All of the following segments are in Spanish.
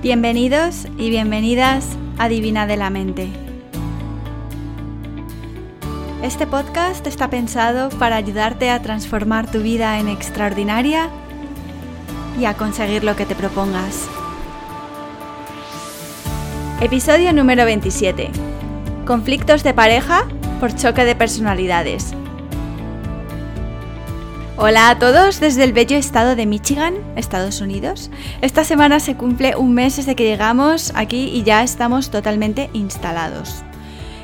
Bienvenidos y bienvenidas a Divina de la Mente. Este podcast está pensado para ayudarte a transformar tu vida en extraordinaria y a conseguir lo que te propongas. Episodio número 27. Conflictos de pareja por choque de personalidades. Hola a todos desde el bello estado de Michigan, Estados Unidos. Esta semana se cumple un mes desde que llegamos aquí y ya estamos totalmente instalados.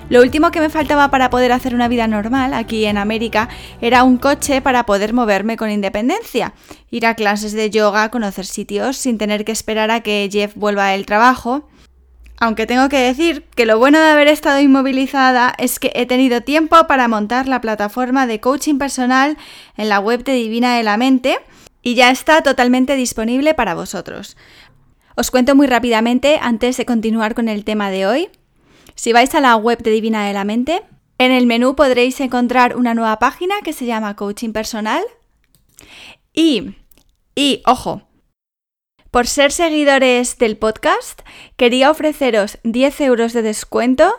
Lo último que me faltaba para poder hacer una vida normal aquí en América era un coche para poder moverme con independencia, ir a clases de yoga, conocer sitios sin tener que esperar a que Jeff vuelva del trabajo aunque tengo que decir que lo bueno de haber estado inmovilizada es que he tenido tiempo para montar la plataforma de coaching personal en la web de Divina de la Mente y ya está totalmente disponible para vosotros. Os cuento muy rápidamente antes de continuar con el tema de hoy. Si vais a la web de Divina de la Mente, en el menú podréis encontrar una nueva página que se llama Coaching Personal. Y, y, ojo, por ser seguidores del podcast, quería ofreceros 10 euros de descuento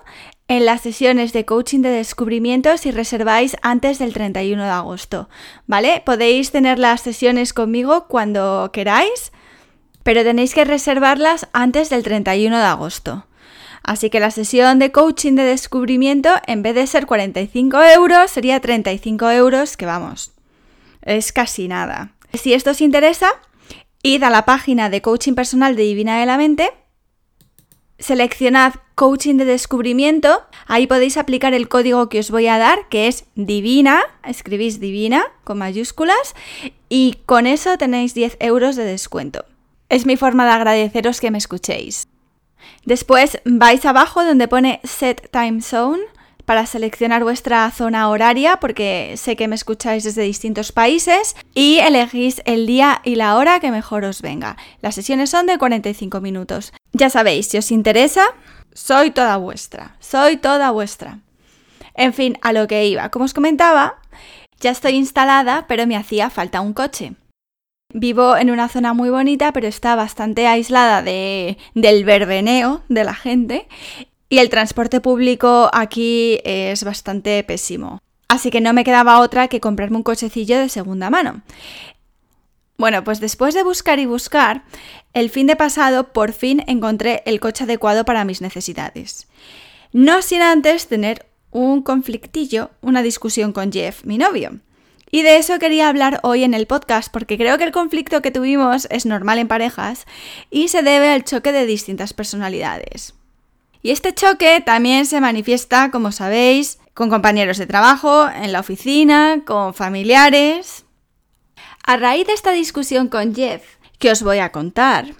en las sesiones de coaching de descubrimiento si reserváis antes del 31 de agosto, ¿vale? Podéis tener las sesiones conmigo cuando queráis, pero tenéis que reservarlas antes del 31 de agosto. Así que la sesión de coaching de descubrimiento, en vez de ser 45 euros, sería 35 euros, que vamos, es casi nada. Si esto os interesa, Id a la página de coaching personal de Divina de la Mente, seleccionad coaching de descubrimiento, ahí podéis aplicar el código que os voy a dar, que es divina, escribís divina con mayúsculas, y con eso tenéis 10 euros de descuento. Es mi forma de agradeceros que me escuchéis. Después vais abajo donde pone Set Time Zone para seleccionar vuestra zona horaria, porque sé que me escucháis desde distintos países, y elegís el día y la hora que mejor os venga. Las sesiones son de 45 minutos. Ya sabéis, si os interesa, soy toda vuestra, soy toda vuestra. En fin, a lo que iba. Como os comentaba, ya estoy instalada, pero me hacía falta un coche. Vivo en una zona muy bonita, pero está bastante aislada de, del verbeneo de la gente y el transporte público aquí es bastante pésimo. Así que no me quedaba otra que comprarme un cochecillo de segunda mano. Bueno, pues después de buscar y buscar, el fin de pasado por fin encontré el coche adecuado para mis necesidades. No sin antes tener un conflictillo, una discusión con Jeff, mi novio. Y de eso quería hablar hoy en el podcast porque creo que el conflicto que tuvimos es normal en parejas y se debe al choque de distintas personalidades. Y este choque también se manifiesta, como sabéis, con compañeros de trabajo, en la oficina, con familiares. A raíz de esta discusión con Jeff, que os voy a contar,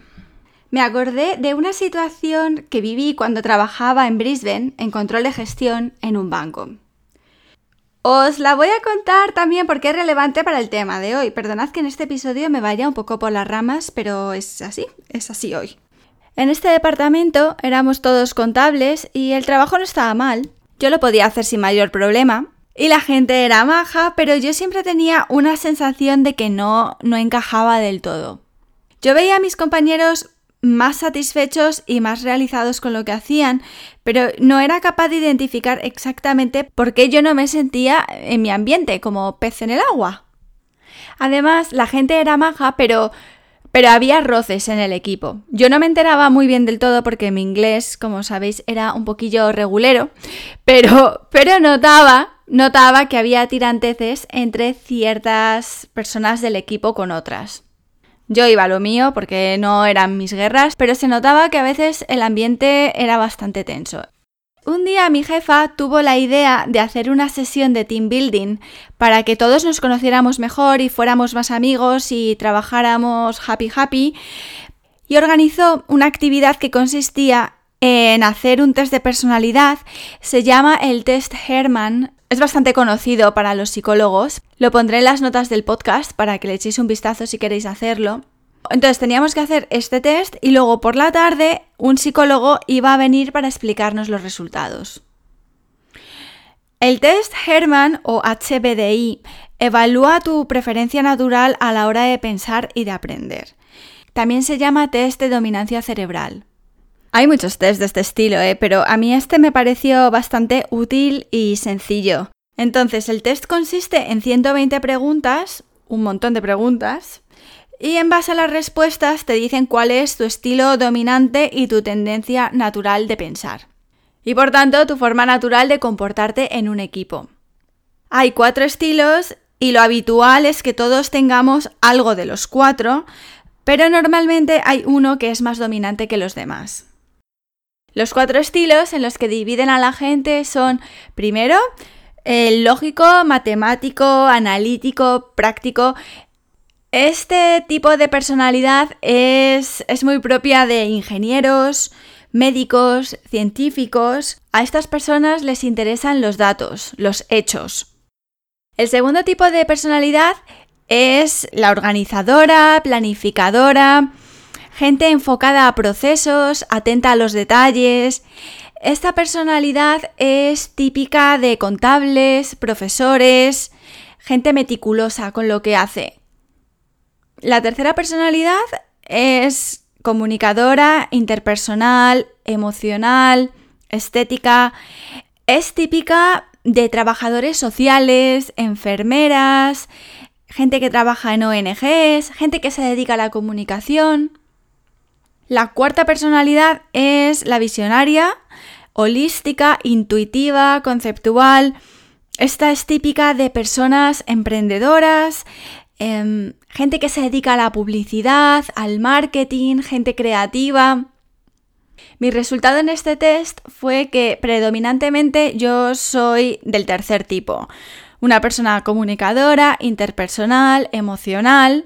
me acordé de una situación que viví cuando trabajaba en Brisbane en control de gestión en un banco. Os la voy a contar también porque es relevante para el tema de hoy. Perdonad que en este episodio me vaya un poco por las ramas, pero es así, es así hoy. En este departamento éramos todos contables y el trabajo no estaba mal. Yo lo podía hacer sin mayor problema. Y la gente era maja, pero yo siempre tenía una sensación de que no, no encajaba del todo. Yo veía a mis compañeros más satisfechos y más realizados con lo que hacían, pero no era capaz de identificar exactamente por qué yo no me sentía en mi ambiente como pez en el agua. Además, la gente era maja, pero pero había roces en el equipo. Yo no me enteraba muy bien del todo porque mi inglés, como sabéis, era un poquillo regulero, pero, pero notaba, notaba que había tiranteces entre ciertas personas del equipo con otras. Yo iba a lo mío porque no eran mis guerras, pero se notaba que a veces el ambiente era bastante tenso. Un día mi jefa tuvo la idea de hacer una sesión de team building para que todos nos conociéramos mejor y fuéramos más amigos y trabajáramos happy happy y organizó una actividad que consistía en hacer un test de personalidad. Se llama el test Herman. Es bastante conocido para los psicólogos. Lo pondré en las notas del podcast para que le echéis un vistazo si queréis hacerlo. Entonces teníamos que hacer este test y luego por la tarde un psicólogo iba a venir para explicarnos los resultados. El test Herman o HBDI evalúa tu preferencia natural a la hora de pensar y de aprender. También se llama test de dominancia cerebral. Hay muchos test de este estilo, ¿eh? pero a mí este me pareció bastante útil y sencillo. Entonces, el test consiste en 120 preguntas, un montón de preguntas, y en base a las respuestas te dicen cuál es tu estilo dominante y tu tendencia natural de pensar. Y por tanto, tu forma natural de comportarte en un equipo. Hay cuatro estilos y lo habitual es que todos tengamos algo de los cuatro, pero normalmente hay uno que es más dominante que los demás. Los cuatro estilos en los que dividen a la gente son, primero, el lógico, matemático, analítico, práctico. Este tipo de personalidad es, es muy propia de ingenieros, médicos, científicos. A estas personas les interesan los datos, los hechos. El segundo tipo de personalidad es la organizadora, planificadora, gente enfocada a procesos, atenta a los detalles. Esta personalidad es típica de contables, profesores, gente meticulosa con lo que hace. La tercera personalidad es comunicadora, interpersonal, emocional, estética. Es típica de trabajadores sociales, enfermeras, gente que trabaja en ONGs, gente que se dedica a la comunicación. La cuarta personalidad es la visionaria, holística, intuitiva, conceptual. Esta es típica de personas emprendedoras, em, gente que se dedica a la publicidad, al marketing, gente creativa. Mi resultado en este test fue que predominantemente yo soy del tercer tipo. Una persona comunicadora, interpersonal, emocional.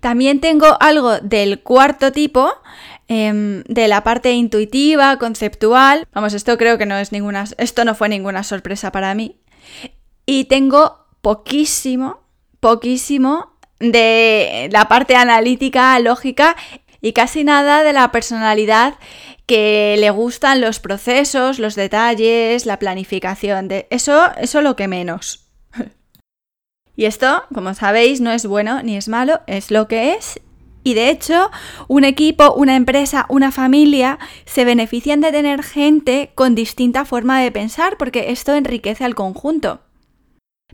También tengo algo del cuarto tipo, em, de la parte intuitiva, conceptual. Vamos, esto creo que no es ninguna. Esto no fue ninguna sorpresa para mí. Y tengo poquísimo, poquísimo de la parte analítica, lógica y casi nada de la personalidad que le gustan los procesos, los detalles, la planificación. De eso, eso lo que menos. Y esto, como sabéis, no es bueno ni es malo, es lo que es. Y de hecho, un equipo, una empresa, una familia se benefician de tener gente con distinta forma de pensar porque esto enriquece al conjunto.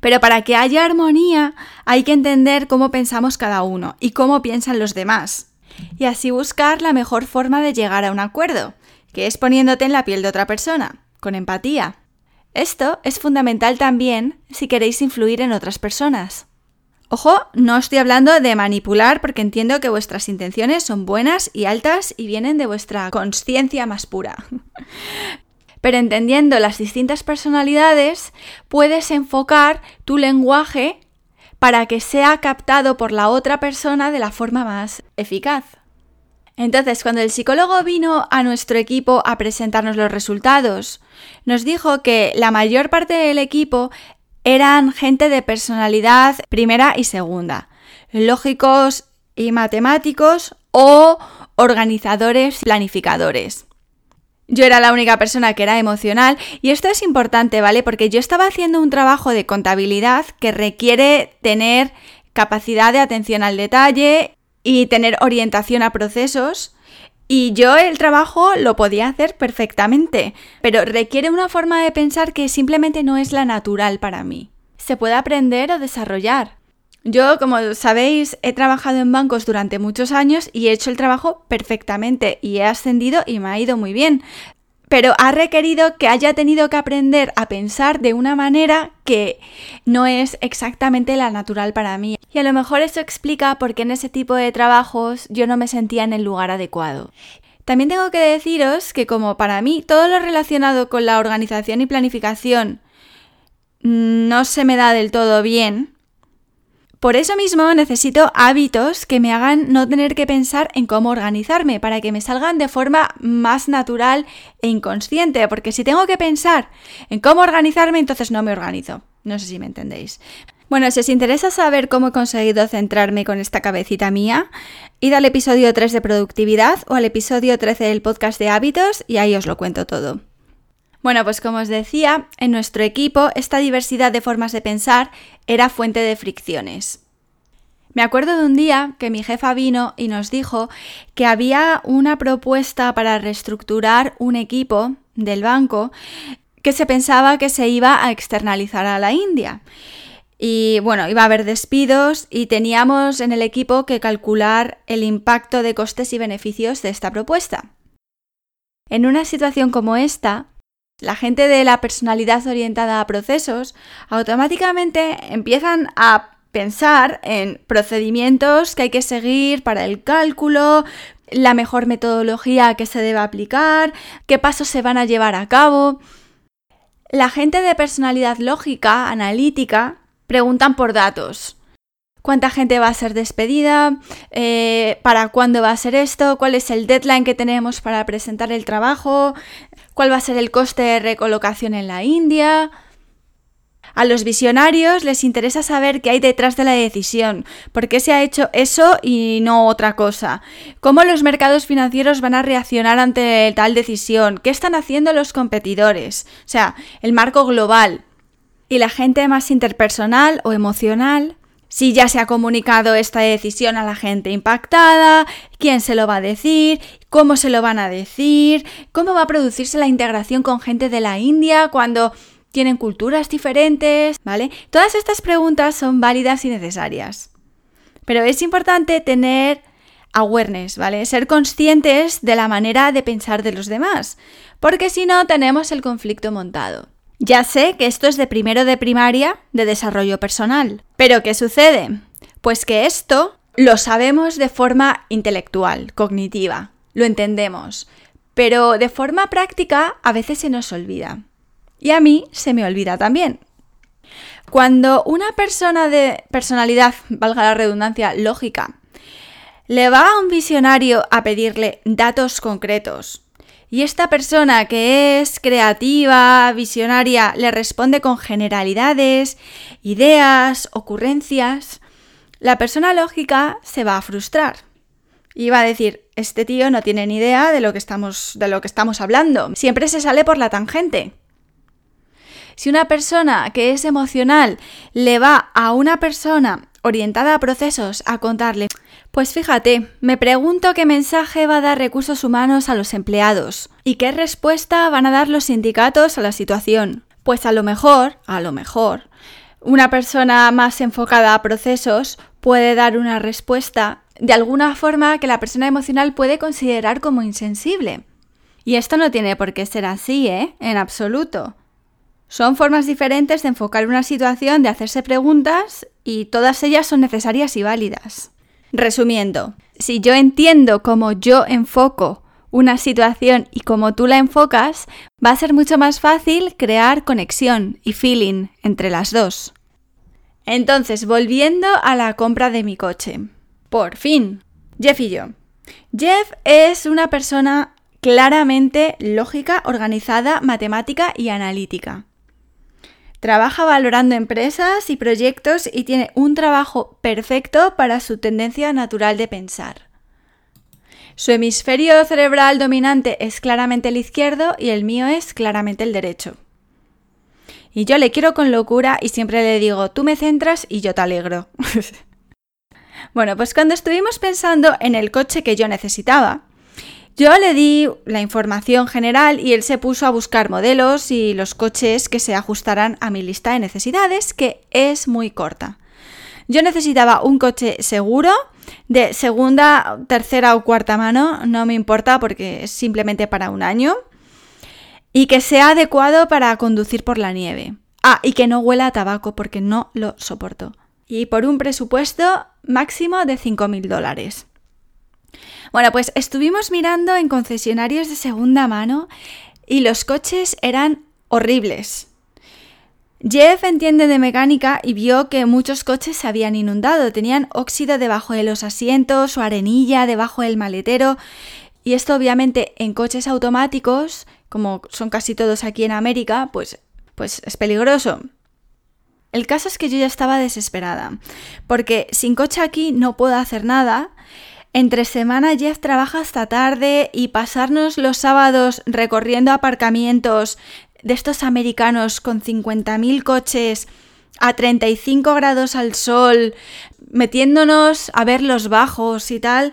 Pero para que haya armonía hay que entender cómo pensamos cada uno y cómo piensan los demás. Y así buscar la mejor forma de llegar a un acuerdo, que es poniéndote en la piel de otra persona, con empatía. Esto es fundamental también si queréis influir en otras personas. Ojo, no estoy hablando de manipular porque entiendo que vuestras intenciones son buenas y altas y vienen de vuestra conciencia más pura. Pero entendiendo las distintas personalidades, puedes enfocar tu lenguaje para que sea captado por la otra persona de la forma más eficaz. Entonces, cuando el psicólogo vino a nuestro equipo a presentarnos los resultados, nos dijo que la mayor parte del equipo eran gente de personalidad primera y segunda, lógicos y matemáticos o organizadores planificadores. Yo era la única persona que era emocional y esto es importante, ¿vale? Porque yo estaba haciendo un trabajo de contabilidad que requiere tener capacidad de atención al detalle y tener orientación a procesos. Y yo el trabajo lo podía hacer perfectamente, pero requiere una forma de pensar que simplemente no es la natural para mí. Se puede aprender o desarrollar. Yo, como sabéis, he trabajado en bancos durante muchos años y he hecho el trabajo perfectamente y he ascendido y me ha ido muy bien pero ha requerido que haya tenido que aprender a pensar de una manera que no es exactamente la natural para mí. Y a lo mejor eso explica por qué en ese tipo de trabajos yo no me sentía en el lugar adecuado. También tengo que deciros que como para mí todo lo relacionado con la organización y planificación no se me da del todo bien, por eso mismo necesito hábitos que me hagan no tener que pensar en cómo organizarme, para que me salgan de forma más natural e inconsciente, porque si tengo que pensar en cómo organizarme, entonces no me organizo. No sé si me entendéis. Bueno, si os interesa saber cómo he conseguido centrarme con esta cabecita mía, id al episodio 3 de productividad o al episodio 13 del podcast de hábitos y ahí os lo cuento todo. Bueno, pues como os decía, en nuestro equipo esta diversidad de formas de pensar era fuente de fricciones. Me acuerdo de un día que mi jefa vino y nos dijo que había una propuesta para reestructurar un equipo del banco que se pensaba que se iba a externalizar a la India. Y bueno, iba a haber despidos y teníamos en el equipo que calcular el impacto de costes y beneficios de esta propuesta. En una situación como esta, la gente de la personalidad orientada a procesos automáticamente empiezan a pensar en procedimientos que hay que seguir para el cálculo, la mejor metodología que se debe aplicar, qué pasos se van a llevar a cabo. La gente de personalidad lógica, analítica, preguntan por datos. ¿Cuánta gente va a ser despedida? Eh, ¿Para cuándo va a ser esto? ¿Cuál es el deadline que tenemos para presentar el trabajo? ¿Cuál va a ser el coste de recolocación en la India? A los visionarios les interesa saber qué hay detrás de la decisión, por qué se ha hecho eso y no otra cosa, cómo los mercados financieros van a reaccionar ante tal decisión, qué están haciendo los competidores, o sea, el marco global, y la gente más interpersonal o emocional, si ya se ha comunicado esta decisión a la gente impactada, quién se lo va a decir, cómo se lo van a decir, cómo va a producirse la integración con gente de la India cuando tienen culturas diferentes, ¿vale? Todas estas preguntas son válidas y necesarias. Pero es importante tener awareness, ¿vale? Ser conscientes de la manera de pensar de los demás, porque si no tenemos el conflicto montado. Ya sé que esto es de primero de primaria de desarrollo personal. Pero ¿qué sucede? Pues que esto lo sabemos de forma intelectual, cognitiva, lo entendemos, pero de forma práctica a veces se nos olvida. Y a mí se me olvida también. Cuando una persona de personalidad, valga la redundancia, lógica, le va a un visionario a pedirle datos concretos, y esta persona que es creativa, visionaria, le responde con generalidades, ideas, ocurrencias, la persona lógica se va a frustrar. Y va a decir, este tío no tiene ni idea de lo que estamos, de lo que estamos hablando. Siempre se sale por la tangente. Si una persona que es emocional le va a una persona orientada a procesos a contarle, pues fíjate, me pregunto qué mensaje va a dar recursos humanos a los empleados y qué respuesta van a dar los sindicatos a la situación. Pues a lo mejor, a lo mejor, una persona más enfocada a procesos puede dar una respuesta de alguna forma que la persona emocional puede considerar como insensible. Y esto no tiene por qué ser así, ¿eh? En absoluto. Son formas diferentes de enfocar una situación, de hacerse preguntas y todas ellas son necesarias y válidas. Resumiendo, si yo entiendo cómo yo enfoco una situación y cómo tú la enfocas, va a ser mucho más fácil crear conexión y feeling entre las dos. Entonces, volviendo a la compra de mi coche. Por fin, Jeff y yo. Jeff es una persona claramente lógica, organizada, matemática y analítica. Trabaja valorando empresas y proyectos y tiene un trabajo perfecto para su tendencia natural de pensar. Su hemisferio cerebral dominante es claramente el izquierdo y el mío es claramente el derecho. Y yo le quiero con locura y siempre le digo, tú me centras y yo te alegro. bueno, pues cuando estuvimos pensando en el coche que yo necesitaba, yo le di la información general y él se puso a buscar modelos y los coches que se ajustaran a mi lista de necesidades, que es muy corta. Yo necesitaba un coche seguro, de segunda, tercera o cuarta mano, no me importa porque es simplemente para un año, y que sea adecuado para conducir por la nieve. Ah, y que no huela a tabaco porque no lo soporto. Y por un presupuesto máximo de 5.000 dólares. Bueno, pues estuvimos mirando en concesionarios de segunda mano y los coches eran horribles. Jeff entiende de mecánica y vio que muchos coches se habían inundado, tenían óxido debajo de los asientos o arenilla debajo del maletero y esto obviamente en coches automáticos, como son casi todos aquí en América, pues, pues es peligroso. El caso es que yo ya estaba desesperada, porque sin coche aquí no puedo hacer nada entre semana Jeff trabaja hasta tarde y pasarnos los sábados recorriendo aparcamientos de estos americanos con 50.000 coches a 35 grados al sol, metiéndonos a ver los bajos y tal,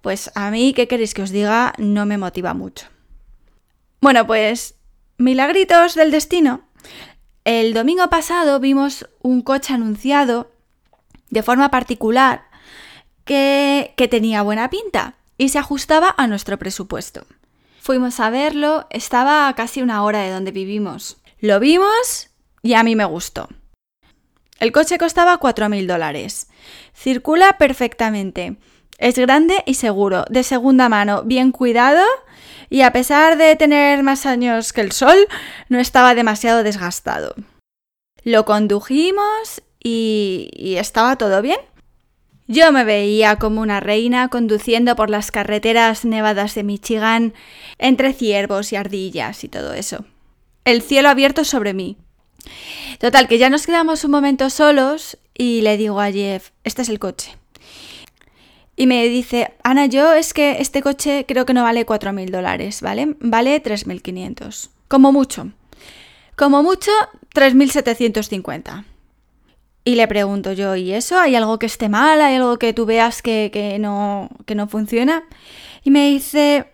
pues a mí, ¿qué queréis que os diga? No me motiva mucho. Bueno, pues milagritos del destino. El domingo pasado vimos un coche anunciado de forma particular que, tenía buena pinta y se ajustaba a nuestro presupuesto. Fuimos a verlo, estaba a casi una hora de donde vivimos. Lo vimos y a mí me gustó. El coche costaba 4.000 dólares. Circula perfectamente. Es grande y seguro, de segunda mano, bien cuidado y a pesar de tener más años que el sol, no estaba demasiado desgastado. Lo condujimos y estaba todo bien. Yo me veía como una reina conduciendo por las carreteras nevadas de Michigan entre ciervos y ardillas y todo eso. El cielo abierto sobre mí. Total, que ya nos quedamos un momento solos y le digo a Jeff, este es el coche. Y me dice, Ana, yo es que este coche creo que no vale 4.000 dólares, ¿vale? Vale 3.500. Como mucho. Como mucho, 3.750. Y le pregunto yo, ¿y eso? ¿Hay algo que esté mal? ¿Hay algo que tú veas que, no, que no funciona? Y me dice,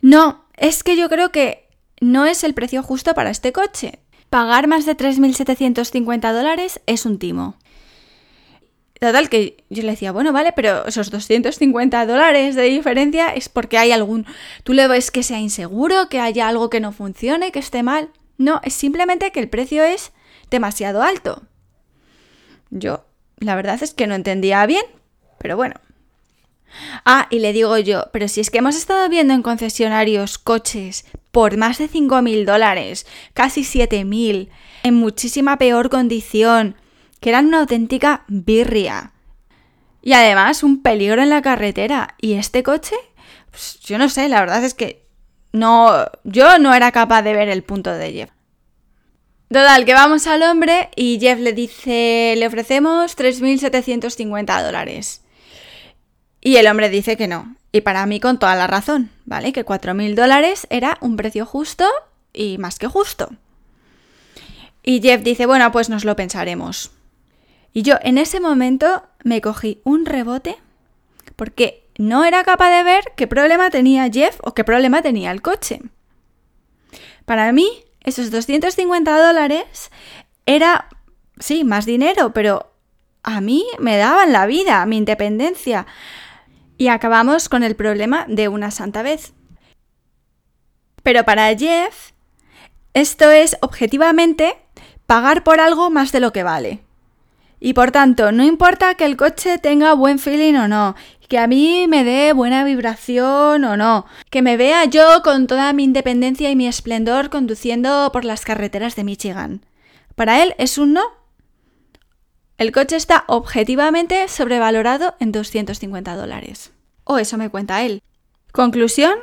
no, es que yo creo que no es el precio justo para este coche. Pagar más de 3.750 dólares es un timo. Total, que yo le decía, bueno, vale, pero esos 250 dólares de diferencia es porque hay algún... ¿Tú le ves que sea inseguro, que haya algo que no funcione, que esté mal? No, es simplemente que el precio es demasiado alto. Yo, la verdad es que no entendía bien, pero bueno. Ah, y le digo yo, pero si es que hemos estado viendo en concesionarios coches por más de 5.000 dólares, casi 7.000, en muchísima peor condición, que eran una auténtica birria. Y además un peligro en la carretera. ¿Y este coche? Pues yo no sé, la verdad es que no, yo no era capaz de ver el punto de Jeff. Total, que vamos al hombre y Jeff le dice, le ofrecemos 3.750 dólares. Y el hombre dice que no. Y para mí con toda la razón, ¿vale? Que 4.000 dólares era un precio justo y más que justo. Y Jeff dice, bueno, pues nos lo pensaremos. Y yo en ese momento me cogí un rebote porque no era capaz de ver qué problema tenía Jeff o qué problema tenía el coche. Para mí, esos 250 dólares era, sí, más dinero, pero a mí me daban la vida, mi independencia. Y acabamos con el problema de una santa vez. Pero para Jeff, esto es objetivamente pagar por algo más de lo que vale. Y por tanto, no importa que el coche tenga buen feeling o no, que a mí me dé buena vibración o no, que me vea yo con toda mi independencia y mi esplendor conduciendo por las carreteras de Michigan. Para él es un no. El coche está objetivamente sobrevalorado en 250 dólares. O eso me cuenta él. Conclusión,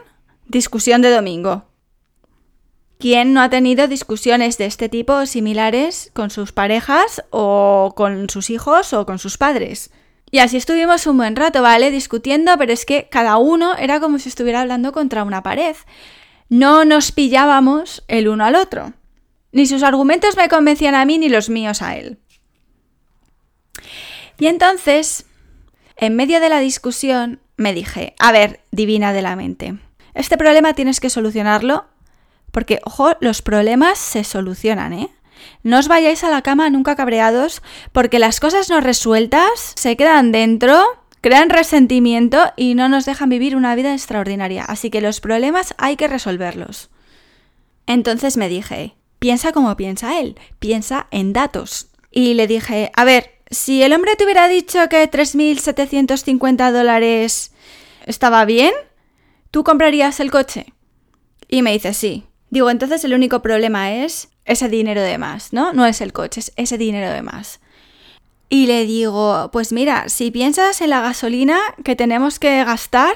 discusión de domingo. ¿Quién no ha tenido discusiones de este tipo similares con sus parejas o con sus hijos o con sus padres? Y así estuvimos un buen rato, ¿vale? Discutiendo, pero es que cada uno era como si estuviera hablando contra una pared. No nos pillábamos el uno al otro. Ni sus argumentos me convencían a mí ni los míos a él. Y entonces, en medio de la discusión, me dije, a ver, divina de la mente, este problema tienes que solucionarlo porque, ojo, los problemas se solucionan, ¿eh? No os vayáis a la cama nunca cabreados porque las cosas no resueltas se quedan dentro, crean resentimiento y no nos dejan vivir una vida extraordinaria. Así que los problemas hay que resolverlos. Entonces me dije, piensa como piensa él, piensa en datos. Y le dije, a ver, si el hombre te hubiera dicho que 3.750 dólares estaba bien, ¿tú comprarías el coche? Y me dice, sí. Digo, entonces el único problema es ese dinero de más, ¿no? No es el coche, es ese dinero de más. Y le digo, pues mira, si piensas en la gasolina que tenemos que gastar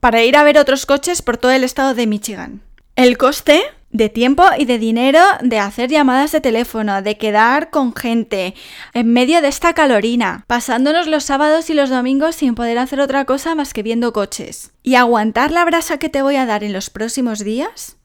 para ir a ver otros coches por todo el estado de Michigan. El coste de tiempo y de dinero de hacer llamadas de teléfono, de quedar con gente en medio de esta calorina, pasándonos los sábados y los domingos sin poder hacer otra cosa más que viendo coches. Y aguantar la brasa que te voy a dar en los próximos días,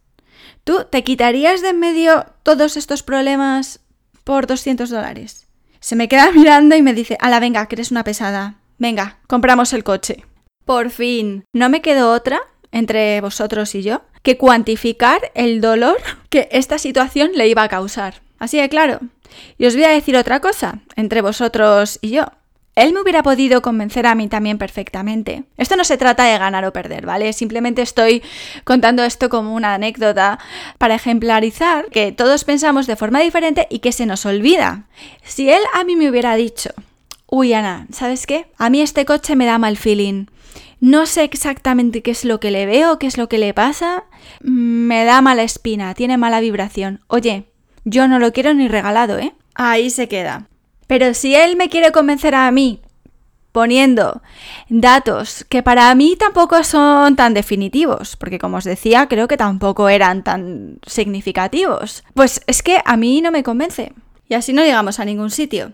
¿Tú te quitarías de en medio todos estos problemas por 200 dólares? Se me queda mirando y me dice, ala, venga, que eres una pesada. Venga, compramos el coche. Por fin, no me quedó otra entre vosotros y yo que cuantificar el dolor que esta situación le iba a causar. Así de claro. Y os voy a decir otra cosa, entre vosotros y yo. Él me hubiera podido convencer a mí también perfectamente. Esto no se trata de ganar o perder, ¿vale? Simplemente estoy contando esto como una anécdota para ejemplarizar que todos pensamos de forma diferente y que se nos olvida. Si él a mí me hubiera dicho, uy Ana, ¿sabes qué? A mí este coche me da mal feeling. No sé exactamente qué es lo que le veo, qué es lo que le pasa. Me da mala espina, tiene mala vibración. Oye, yo no lo quiero ni regalado, ¿eh? Ahí se queda. Pero si él me quiere convencer a mí poniendo datos que para mí tampoco son tan definitivos, porque como os decía, creo que tampoco eran tan significativos, pues es que a mí no me convence. Y así no llegamos a ningún sitio.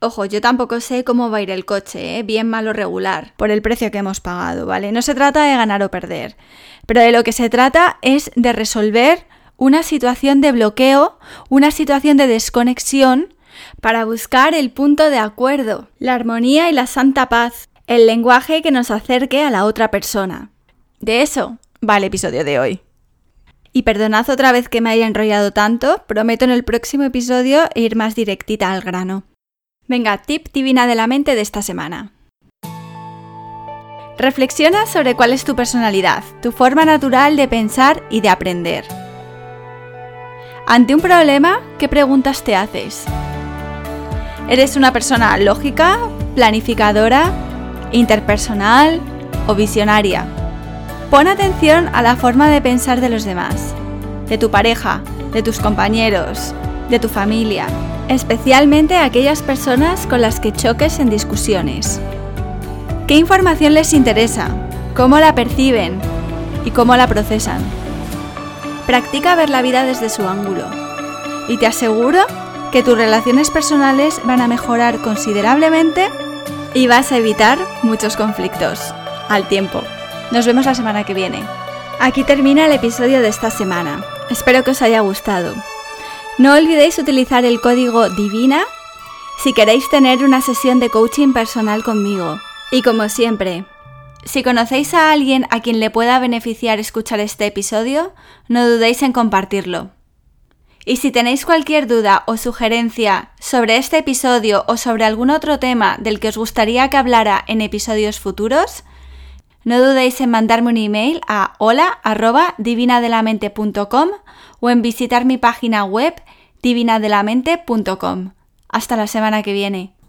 Ojo, yo tampoco sé cómo va a ir el coche, ¿eh? bien malo regular, por el precio que hemos pagado, ¿vale? No se trata de ganar o perder, pero de lo que se trata es de resolver una situación de bloqueo, una situación de desconexión para buscar el punto de acuerdo, la armonía y la santa paz, el lenguaje que nos acerque a la otra persona. De eso va el episodio de hoy. Y perdonad otra vez que me haya enrollado tanto, prometo en el próximo episodio ir más directita al grano. Venga, tip divina de la mente de esta semana. Reflexiona sobre cuál es tu personalidad, tu forma natural de pensar y de aprender. Ante un problema, ¿qué preguntas te haces? ¿Eres una persona lógica, planificadora, interpersonal o visionaria? Pon atención a la forma de pensar de los demás, de tu pareja, de tus compañeros, de tu familia, especialmente aquellas personas con las que choques en discusiones. ¿Qué información les interesa? ¿Cómo la perciben? ¿Y cómo la procesan? Practica ver la vida desde su ángulo. Y te aseguro que tus relaciones personales van a mejorar considerablemente y vas a evitar muchos conflictos al tiempo. Nos vemos la semana que viene. Aquí termina el episodio de esta semana. Espero que os haya gustado. No olvidéis utilizar el código DIVINA si queréis tener una sesión de coaching personal conmigo. Y como siempre, si conocéis a alguien a quien le pueda beneficiar escuchar este episodio, no dudéis en compartirlo. Y si tenéis cualquier duda o sugerencia sobre este episodio o sobre algún otro tema del que os gustaría que hablara en episodios futuros, no dudéis en mandarme un email a hola@divinadelamente.com o en visitar mi página web divinadelamente.com. Hasta la semana que viene.